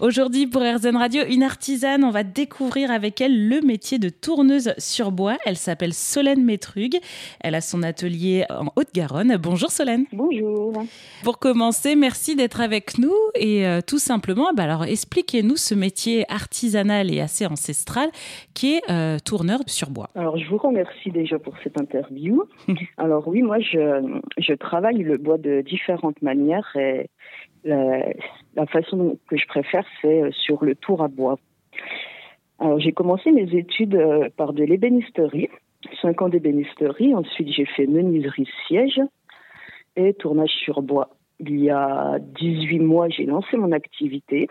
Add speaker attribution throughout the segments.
Speaker 1: Aujourd'hui, pour RZN Radio, une artisane, on va découvrir avec elle le métier de tourneuse sur bois. Elle s'appelle Solène Métrug. Elle a son atelier en Haute-Garonne. Bonjour Solène.
Speaker 2: Bonjour.
Speaker 1: Pour commencer, merci d'être avec nous et euh, tout simplement, bah alors expliquez-nous ce métier artisanal et assez ancestral qui est euh, tourneur sur bois.
Speaker 2: Alors je vous remercie déjà pour cette interview. alors oui, moi je, je travaille le bois de différentes manières et la, la façon que je préfère, c'est euh, sur le tour à bois. Alors, j'ai commencé mes études euh, par de l'ébénisterie, 5 ans d'ébénisterie. Ensuite, j'ai fait menuiserie siège et tournage sur bois. Il y a 18 mois, j'ai lancé mon activité.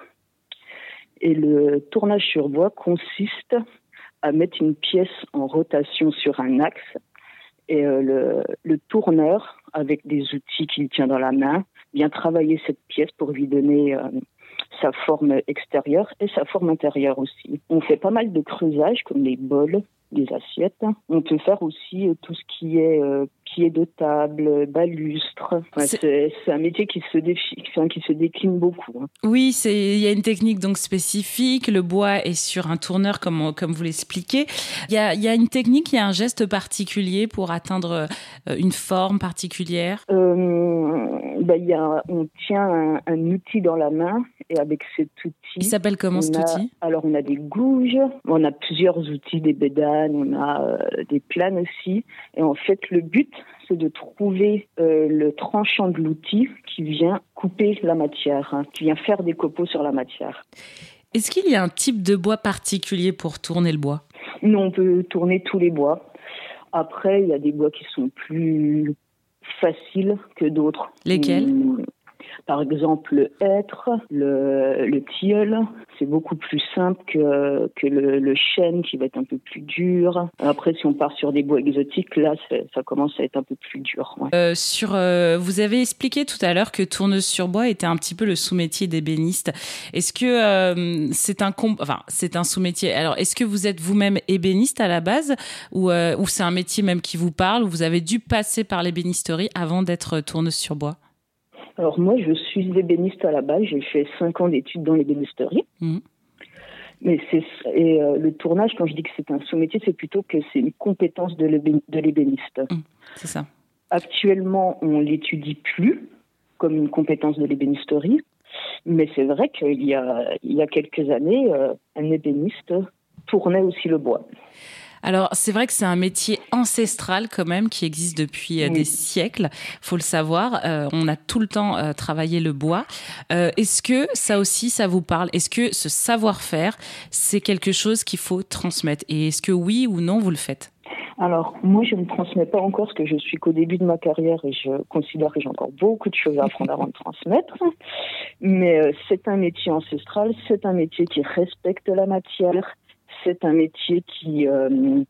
Speaker 2: Et le tournage sur bois consiste à mettre une pièce en rotation sur un axe et euh, le, tourneur, avec des outils qu'il tient dans la main, vient travailler cette pièce pour lui donner euh, sa forme extérieure et sa forme intérieure aussi. On fait pas mal de creusages comme les bols, les assiettes. On peut faire aussi euh, tout ce qui est de table, balustre. C'est un métier qui se, défi... enfin, qui se décline beaucoup. Hein.
Speaker 1: Oui, il y a une technique donc spécifique. Le bois est sur un tourneur, comme, comme vous l'expliquez. Il y a, y a une technique, il y a un geste particulier pour atteindre euh, une forme particulière?
Speaker 2: Euh, ben, y a, On tient un, un, outil dans la main et avec cet outil...
Speaker 1: Il s'appelle comment cet
Speaker 2: a,
Speaker 1: outil?
Speaker 2: Alors, on a des gouges, on a plusieurs outils, des bédanes, on a euh, des planes aussi. Et en fait, le but, c'est de trouver euh, le tranchant de l'outil qui vient couper la matière, hein, qui vient faire des copeaux sur la matière.
Speaker 1: Est-ce qu'il y a un type de bois particulier pour tourner le bois?
Speaker 2: Non, on peut tourner tous les bois. Après, il y a des bois qui sont plus faciles que d'autres.
Speaker 1: Lesquels?
Speaker 2: Hum, par exemple, le hêtre, le, le tilleul, c'est beaucoup plus simple que, que le, le, chêne qui va être un peu plus dur. Après, si on part sur des bois exotiques, là, ça commence à être un peu plus dur. Ouais.
Speaker 1: Euh, sur, euh, vous avez expliqué tout à l'heure que tourneuse sur bois était un petit peu le sous-métier d'ébéniste. Est-ce que euh, c'est un, enfin, c'est un sous-métier? Alors, est-ce que vous êtes vous-même ébéniste à la base? Ou, euh, ou c'est un métier même qui vous parle? Ou vous avez dû passer par l'ébénisterie avant d'être tourneuse sur bois?
Speaker 2: Alors moi, je suis ébéniste à la base. J'ai fait cinq ans d'études dans l'ébénisterie. Mmh. Mais c'est et euh, le tournage, quand je dis que c'est un sous-métier, c'est plutôt que c'est une compétence de l'ébéniste.
Speaker 1: Mmh, c'est ça.
Speaker 2: Actuellement, on l'étudie plus comme une compétence de l'ébénisterie, mais c'est vrai qu'il y a il y a quelques années, euh, un ébéniste tournait aussi le bois.
Speaker 1: Alors, c'est vrai que c'est un métier ancestral quand même qui existe depuis oui. des siècles, faut le savoir. Euh, on a tout le temps euh, travaillé le bois. Euh, Est-ce que ça aussi, ça vous parle? Est-ce que ce savoir-faire, c'est quelque chose qu'il faut transmettre? Et est-ce que oui ou non, vous le faites?
Speaker 2: Alors, moi, je ne transmets pas encore parce que je suis qu'au début de ma carrière et je considère que j'ai encore beaucoup de choses à apprendre avant de transmettre. Mais euh, c'est un métier ancestral, c'est un métier qui respecte la matière, c'est un métier qui, euh,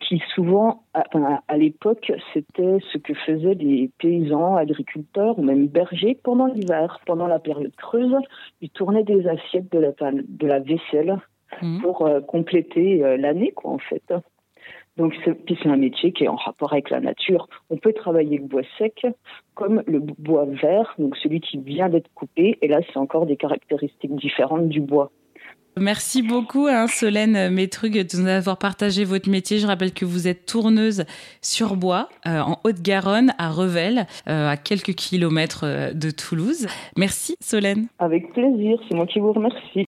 Speaker 2: qui souvent, à, à l'époque, c'était ce que faisaient des paysans, agriculteurs ou même bergers pendant l'hiver, pendant la période creuse. Ils tournaient des assiettes de la, de la vaisselle mmh. pour euh, compléter euh, l'année, quoi, en fait. Donc, c'est un métier qui est en rapport avec la nature. On peut travailler le bois sec comme le bois vert, donc celui qui vient d'être coupé. Et là, c'est encore des caractéristiques différentes du bois.
Speaker 1: Merci beaucoup, hein, Solène Métrug, de nous avoir partagé votre métier. Je rappelle que vous êtes tourneuse sur bois euh, en Haute-Garonne, à Revel, euh, à quelques kilomètres de Toulouse. Merci, Solène.
Speaker 2: Avec plaisir, c'est moi qui vous remercie.